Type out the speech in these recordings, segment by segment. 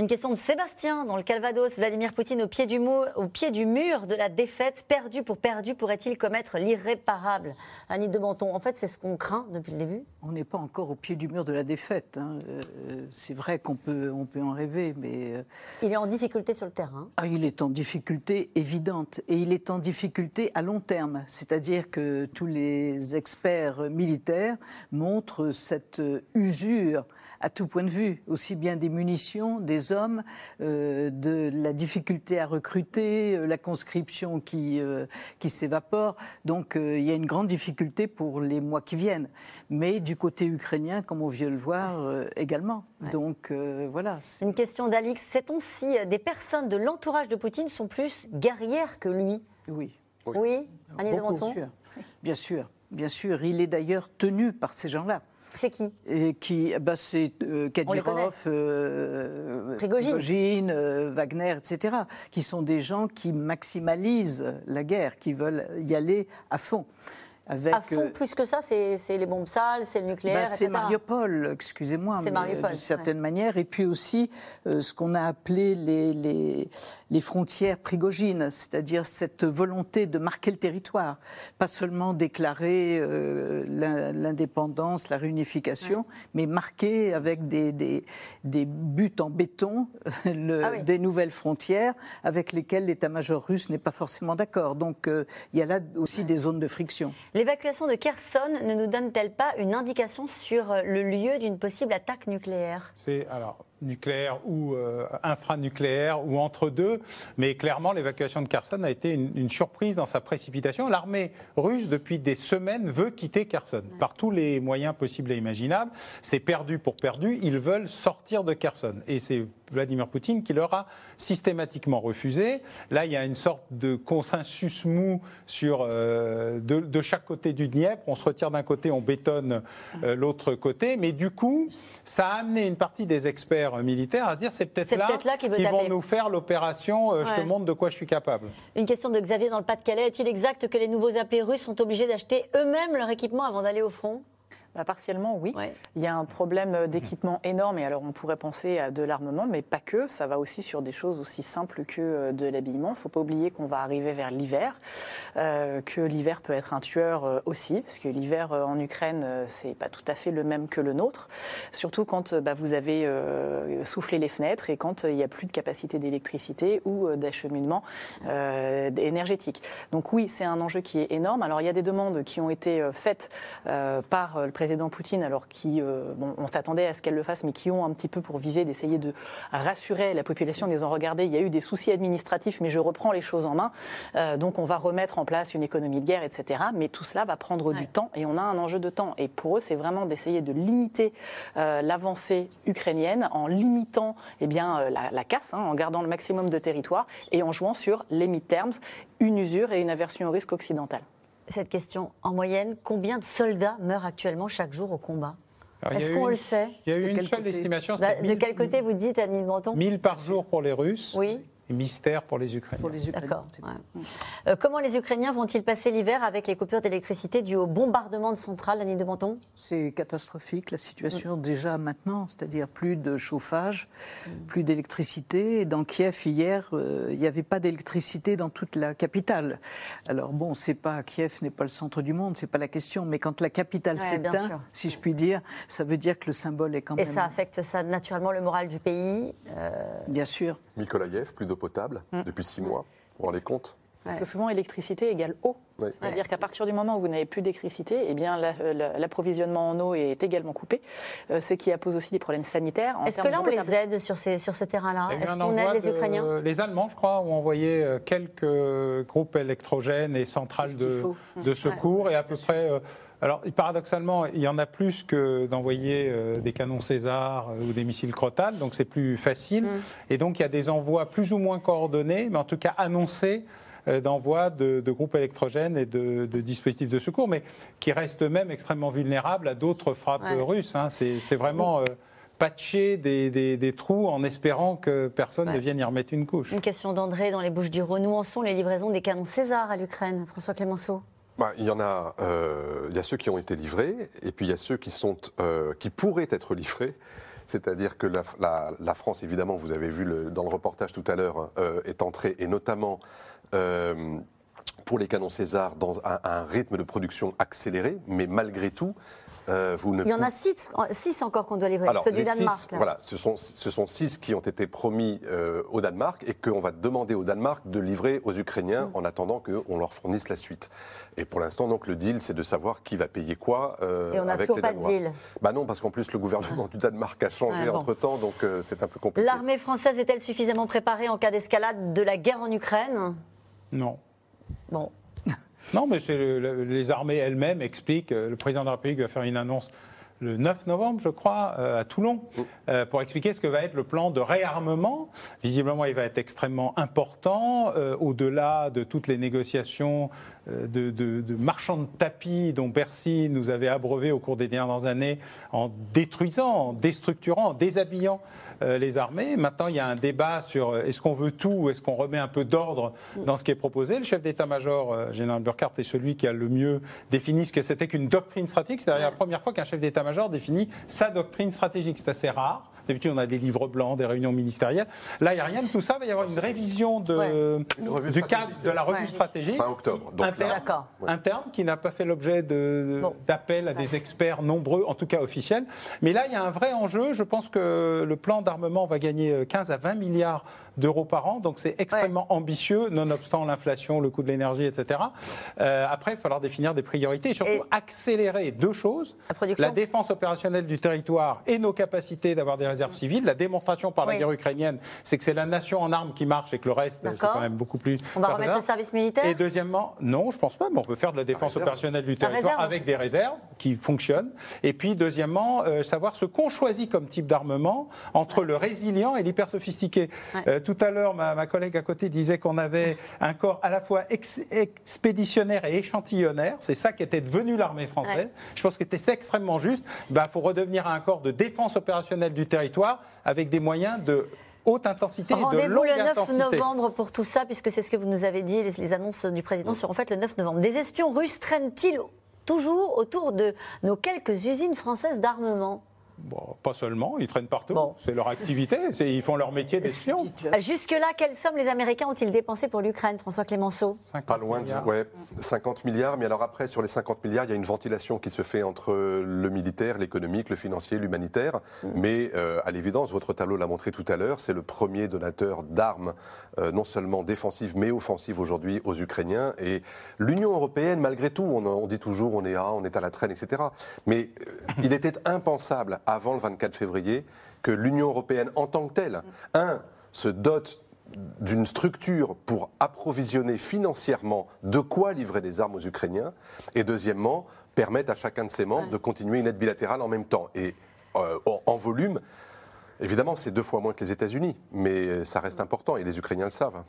Une question de Sébastien dans le Calvados. Vladimir Poutine au pied du, au pied du mur de la défaite, perdu pour perdu, pourrait-il commettre l'irréparable? Annie de Menton, en fait, c'est ce qu'on craint depuis le début On n'est pas encore au pied du mur de la défaite. Hein. Euh, c'est vrai qu'on peut, on peut en rêver, mais. Euh, il est en difficulté sur le terrain. Ah, il est en difficulté évidente. Et il est en difficulté à long terme. C'est-à-dire que tous les experts militaires montrent cette usure à tout point de vue, aussi bien des munitions, des hommes, euh, de la difficulté à recruter, euh, la conscription qui, euh, qui s'évapore. Donc il y a une grande difficulté pour les mois qui viennent. Mais du côté ukrainien, comme on vient le voir, également. Donc voilà. Une question d'Alix. Sait-on si des personnes de l'entourage de Poutine sont plus guerrières que lui? Oui. Oui, Annie. Bien sûr. Bien sûr. Il est d'ailleurs tenu par ces gens-là. C'est qui? Qui, bah C'est euh, Kadyrov, euh, Prigogine, euh, Wagner, etc., qui sont des gens qui maximalisent la guerre, qui veulent y aller à fond. Avec, à fond, plus que ça, c'est les bombes sales, c'est le nucléaire, bah, C'est Mariupol, excusez-moi, d'une certaine manière. Et puis aussi ce qu'on a appelé les, les, les frontières prigogines, c'est-à-dire cette volonté de marquer le territoire, pas seulement déclarer euh, l'indépendance, la réunification, mais marquer avec des, des, des, buts en béton le, ah des nouvelles frontières avec lesquelles l'état-major russe n'est pas forcément d'accord. Donc euh, il y a là aussi des zones de friction. L'évacuation de Kherson ne nous donne-t-elle pas une indication sur le lieu d'une possible attaque nucléaire? Nucléaire ou euh, infranucléaire ou entre deux. Mais clairement, l'évacuation de Kherson a été une, surprise dans sa précipitation. L'armée russe, depuis des semaines, veut quitter Kherson par tous les moyens possibles et imaginables. C'est perdu pour perdu. Ils veulent sortir de Kherson. Et c'est Vladimir Poutine qui leur a systématiquement refusé. Là, il y a une sorte de consensus mou sur euh, de, chaque côté du Dniepr. On se retire d'un côté, on bétonne euh, l'autre côté. Mais du coup, ça a amené une partie des experts militaires à se dire c'est peut-être là, qu'ils vont nous faire l'opération euh, je te montre de quoi je suis capable. Une question de Xavier dans le Pas-de-Calais. Est-il exact que les nouveaux appelés russes sont obligés d'acheter eux-mêmes leur équipement avant d'aller au front? Bah, partiellement, oui. Il y a un problème d'équipement énorme, et alors on pourrait penser à de l'armement, mais pas que. Ça va aussi sur des choses aussi simples que euh, de l'habillement. Il ne faut pas oublier qu'on va arriver vers l'hiver, euh, que l'hiver peut être un tueur euh, aussi, parce que l'hiver en Ukraine, c'est pas tout à fait le même que le nôtre. Surtout quand bah, vous avez soufflé les fenêtres et quand il n'y a plus de capacité d'électricité ou d'acheminement énergétique. Donc oui, c'est un enjeu qui est énorme. Alors il y a des demandes qui ont été faites par le président Poutine, alors qui, euh, bon, on s'attendait à ce qu'elle le fasse, mais qui ont un petit peu pour viser d'essayer de rassurer la population en disant regardez, il y a eu des soucis administratifs, mais je reprends les choses en main. Euh, donc on va remettre en place une économie de guerre, etc. Mais tout cela va prendre du temps et on a un enjeu de temps. Et pour eux, c'est vraiment d'essayer de limiter euh, l'avancée ukrainienne en limitant eh bien, la, casse, hein, en gardant le maximum de territoire et en jouant sur les mid-terms, une usure et une aversion au risque occidental cette question. En moyenne, combien de soldats meurent actuellement chaque jour au combat Est-ce qu'on le sait Il y a eu une seule estimation. Bah, de quel côté vous dites, Annie Breton 1000 par jour pour les Russes. Oui mystère pour les Ukrainiens. Pour les D'accord. Euh, comment les Ukrainiens vont-ils passer l'hiver avec les coupures d'électricité dues au bombardement de centrales, Annie de Menton? C'est catastrophique la situation mm. déjà maintenant, c'est-à-dire plus de chauffage, mm. plus d'électricité. Dans Kiev hier, euh, il n'y avait pas d'électricité dans toute la capitale. Alors bon, c'est pas Kiev n'est pas le centre du monde, c'est pas la question, mais quand la capitale s'éteint, si je puis dire, ça veut dire que le symbole est quand même. Et ça affecte ça naturellement le moral du pays. Euh, bien sûr. Mikolaïev, plus de potable mm. depuis six mois. Vous vous rendez compte parce que souvent, électricité égale eau. C'est-à-dire qu'à partir du moment où vous n'avez plus d'électricité, eh bien, l'approvisionnement en eau est également coupé, euh, ce qui pose aussi des problèmes sanitaires. Est-ce que là, on les aide sur, ces, sur ce terrain-là Est-ce qu'on aide les Ukrainiens Les Allemands, je crois, ont envoyé euh, quelques groupes électrogènes et centrales de, de, secours, et à peu près... Alors, paradoxalement, il y en a plus que d'envoyer euh, des canons César euh, ou des missiles Crotal, donc c'est plus facile. Mm. Et donc, il y a des envois plus ou moins coordonnés, mais en tout cas annoncés euh, d'envoi de, groupes électrogènes et de, dispositifs de secours, mais qui restent eux-mêmes extrêmement vulnérables à d'autres frappes russes. Hein. C'est vraiment patcher des, trous en espérant que personne ne vienne y remettre une couche. Une question d'André dans les Bouches du Rhône. Où en sont les livraisons des canons César à l'Ukraine François Clémenceau bah, il y en a, euh, a ceux qui ont été livrés, et puis il y a ceux qui, sont, euh, qui pourraient être livrés. C'est-à-dire que la, France, évidemment, vous avez vu dans le reportage tout à l'heure, euh, est entrée, et notamment pour les canons César, dans un, rythme de production accéléré, mais malgré tout, euh, il y en a six, encore qu'on doit livrer, ceux du Danemark. voilà, ce sont, ce sont six qui ont été promis euh, au Danemark et qu'on va demander au Danemark de livrer aux Ukrainiens mm. en attendant qu'on leur fournisse la suite. Et pour l'instant, donc, le deal, c'est de savoir qui va payer quoi euh, et on n'a toujours pas de deal. Bah non, parce qu'en plus, le gouvernement du Danemark a changé entre-temps, donc c'est un peu compliqué. L'armée française est-elle suffisamment préparée en cas d'escalade de la guerre en Ukraine? Non. Bon, non, mais les armées elles-mêmes expliquent. Euh, le président de la République va faire une annonce le 9 novembre, je crois, euh, à Toulon, euh, pour expliquer ce que va être le plan de réarmement. Visiblement, il va être extrêmement important, au-delà de toutes les négociations de, de, marchands de tapis dont Bercy nous avait abreuvé au cours des dernières années en détruisant, en déstructurant, en déshabillant euh, les armées. Maintenant, il y a un débat sur euh, est-ce qu'on veut tout ou est-ce qu'on remet un peu d'ordre dans ce qui est proposé. Le chef d'état-major, euh, général Burkhardt, est celui qui a le mieux défini ce que c'était qu'une doctrine stratégique. C'est la première fois qu'un chef d'état-major définit sa doctrine stratégique. C'est assez rare. D'habitude, on a des livres blancs, des réunions ministérielles. Là, il n'y a rien de tout ça. Il va y avoir une révision de, du cadre de la revue stratégique. Fin octobre. interne, qui n'a pas fait l'objet d'appels à des experts nombreux, en tout cas officiels. Mais là, il y a un vrai enjeu. Je pense que le plan d'armement va gagner 15 à 20 milliards d'euros par an. Donc c'est extrêmement ambitieux, nonobstant l'inflation, le coût de l'énergie, etc. Euh, après, il va falloir définir des priorités et surtout accélérer deux choses. La, défense opérationnelle du territoire et nos capacités d'avoir des réserves civiles. La démonstration par la guerre ukrainienne, c'est que c'est la nation en armes qui marche et que le reste, c'est quand même beaucoup plus. On va remettre le service militaire? Et deuxièmement, non, je pense pas, mais on peut faire de la défense opérationnelle du territoire avec des réserves qui fonctionnent. Et puis, deuxièmement, euh, savoir ce qu'on choisit comme type d'armement entre le résilient et l'hyper sophistiqué. Euh, tout à l'heure, ma, collègue à côté disait qu'on avait un corps à la fois expéditionnaire et échantillonnaire. C'est ça qui était devenu l'armée française. Je pense que c'était extrêmement juste. Il bah, faut redevenir un corps de défense opérationnelle du territoire avec des moyens de haute intensité et de longue intensité. Rendez-vous le 9 novembre pour tout ça, puisque c'est ce que vous nous avez dit, les, annonces du président seront faites le 9 novembre. Des espions russes traînent-ils toujours autour de nos quelques usines françaises d'armement? Pas seulement, ils traînent partout. C'est leur activité, ils font leur métier d'espion. Jusque-là, quelles sommes les Américains ont-ils dépensé pour l'Ukraine, François Clémenceau? Pas loin de ouais, 50 milliards, mais alors après, sur les 50 milliards, il y a une ventilation qui se fait entre le militaire, l'économique, le financier, l'humanitaire. Mm. Mais euh, à l'évidence, votre tableau l'a montré tout à l'heure, c'est le premier donateur d'armes, euh, non seulement défensives, mais offensives aujourd'hui aux Ukrainiens. Et l'Union européenne, malgré tout, on, dit toujours on est à, on est à la traîne, etc. Mais euh, il était impensable avant le 24 février que l'Union européenne en tant que telle, un, se dote d'une structure pour approvisionner financièrement de quoi livrer des armes aux Ukrainiens, et deuxièmement, permettre à chacun de ses membres de continuer une aide bilatérale en même temps. Et euh, en volume, évidemment, c'est deux fois moins que les États-Unis, mais ça reste important et les Ukrainiens le savent.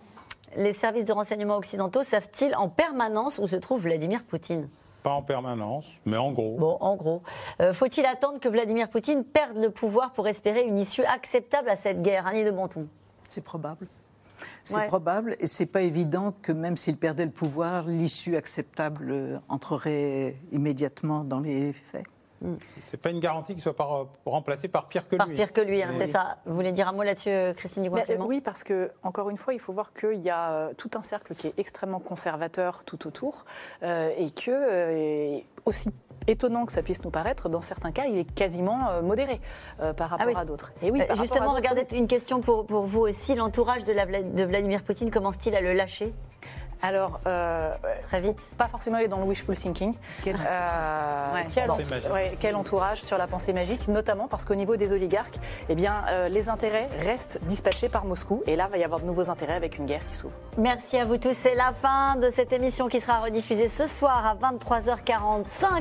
Les services de renseignement occidentaux savent-ils en permanence où se trouve Vladimir Poutine? Pas en permanence, mais en gros. Bon, en gros. Euh, faut-il attendre que Vladimir Poutine perde le pouvoir pour espérer une issue acceptable à cette guerre Annie de Bonton C'est probable. C'est probable et c'est pas évident que même s'il perdait le pouvoir, l'issue acceptable entrerait immédiatement dans les faits. C'est pas une garantie qu'il soit pas remplacé par pire que lui. Par pire que lui, hein, c'est ça. Vous voulez dire un mot là-dessus, Christine Dubois Oui, parce que encore une fois, il faut voir qu'il y a euh, tout un cercle qui est extrêmement conservateur tout autour euh, et que euh, aussi étonnant que ça puisse nous paraître, dans certains cas, il est quasiment modéré par rapport ah à d'autres. Et oui, justement, regardez une question pour, pour vous aussi. L'entourage de, de Vladimir Poutine commence-t-il à le lâcher? Alors, euh, très vite. Pas forcément aller dans le wishful thinking. Quel, euh, quel, entourage sur la pensée magique, notamment parce qu'au niveau des oligarques, eh bien, euh, les intérêts restent dispatchés par Moscou. Et là, il va y avoir de nouveaux intérêts avec une guerre qui s'ouvre. Merci à vous tous. C'est la fin de cette émission qui sera rediffusée ce soir à 23h45.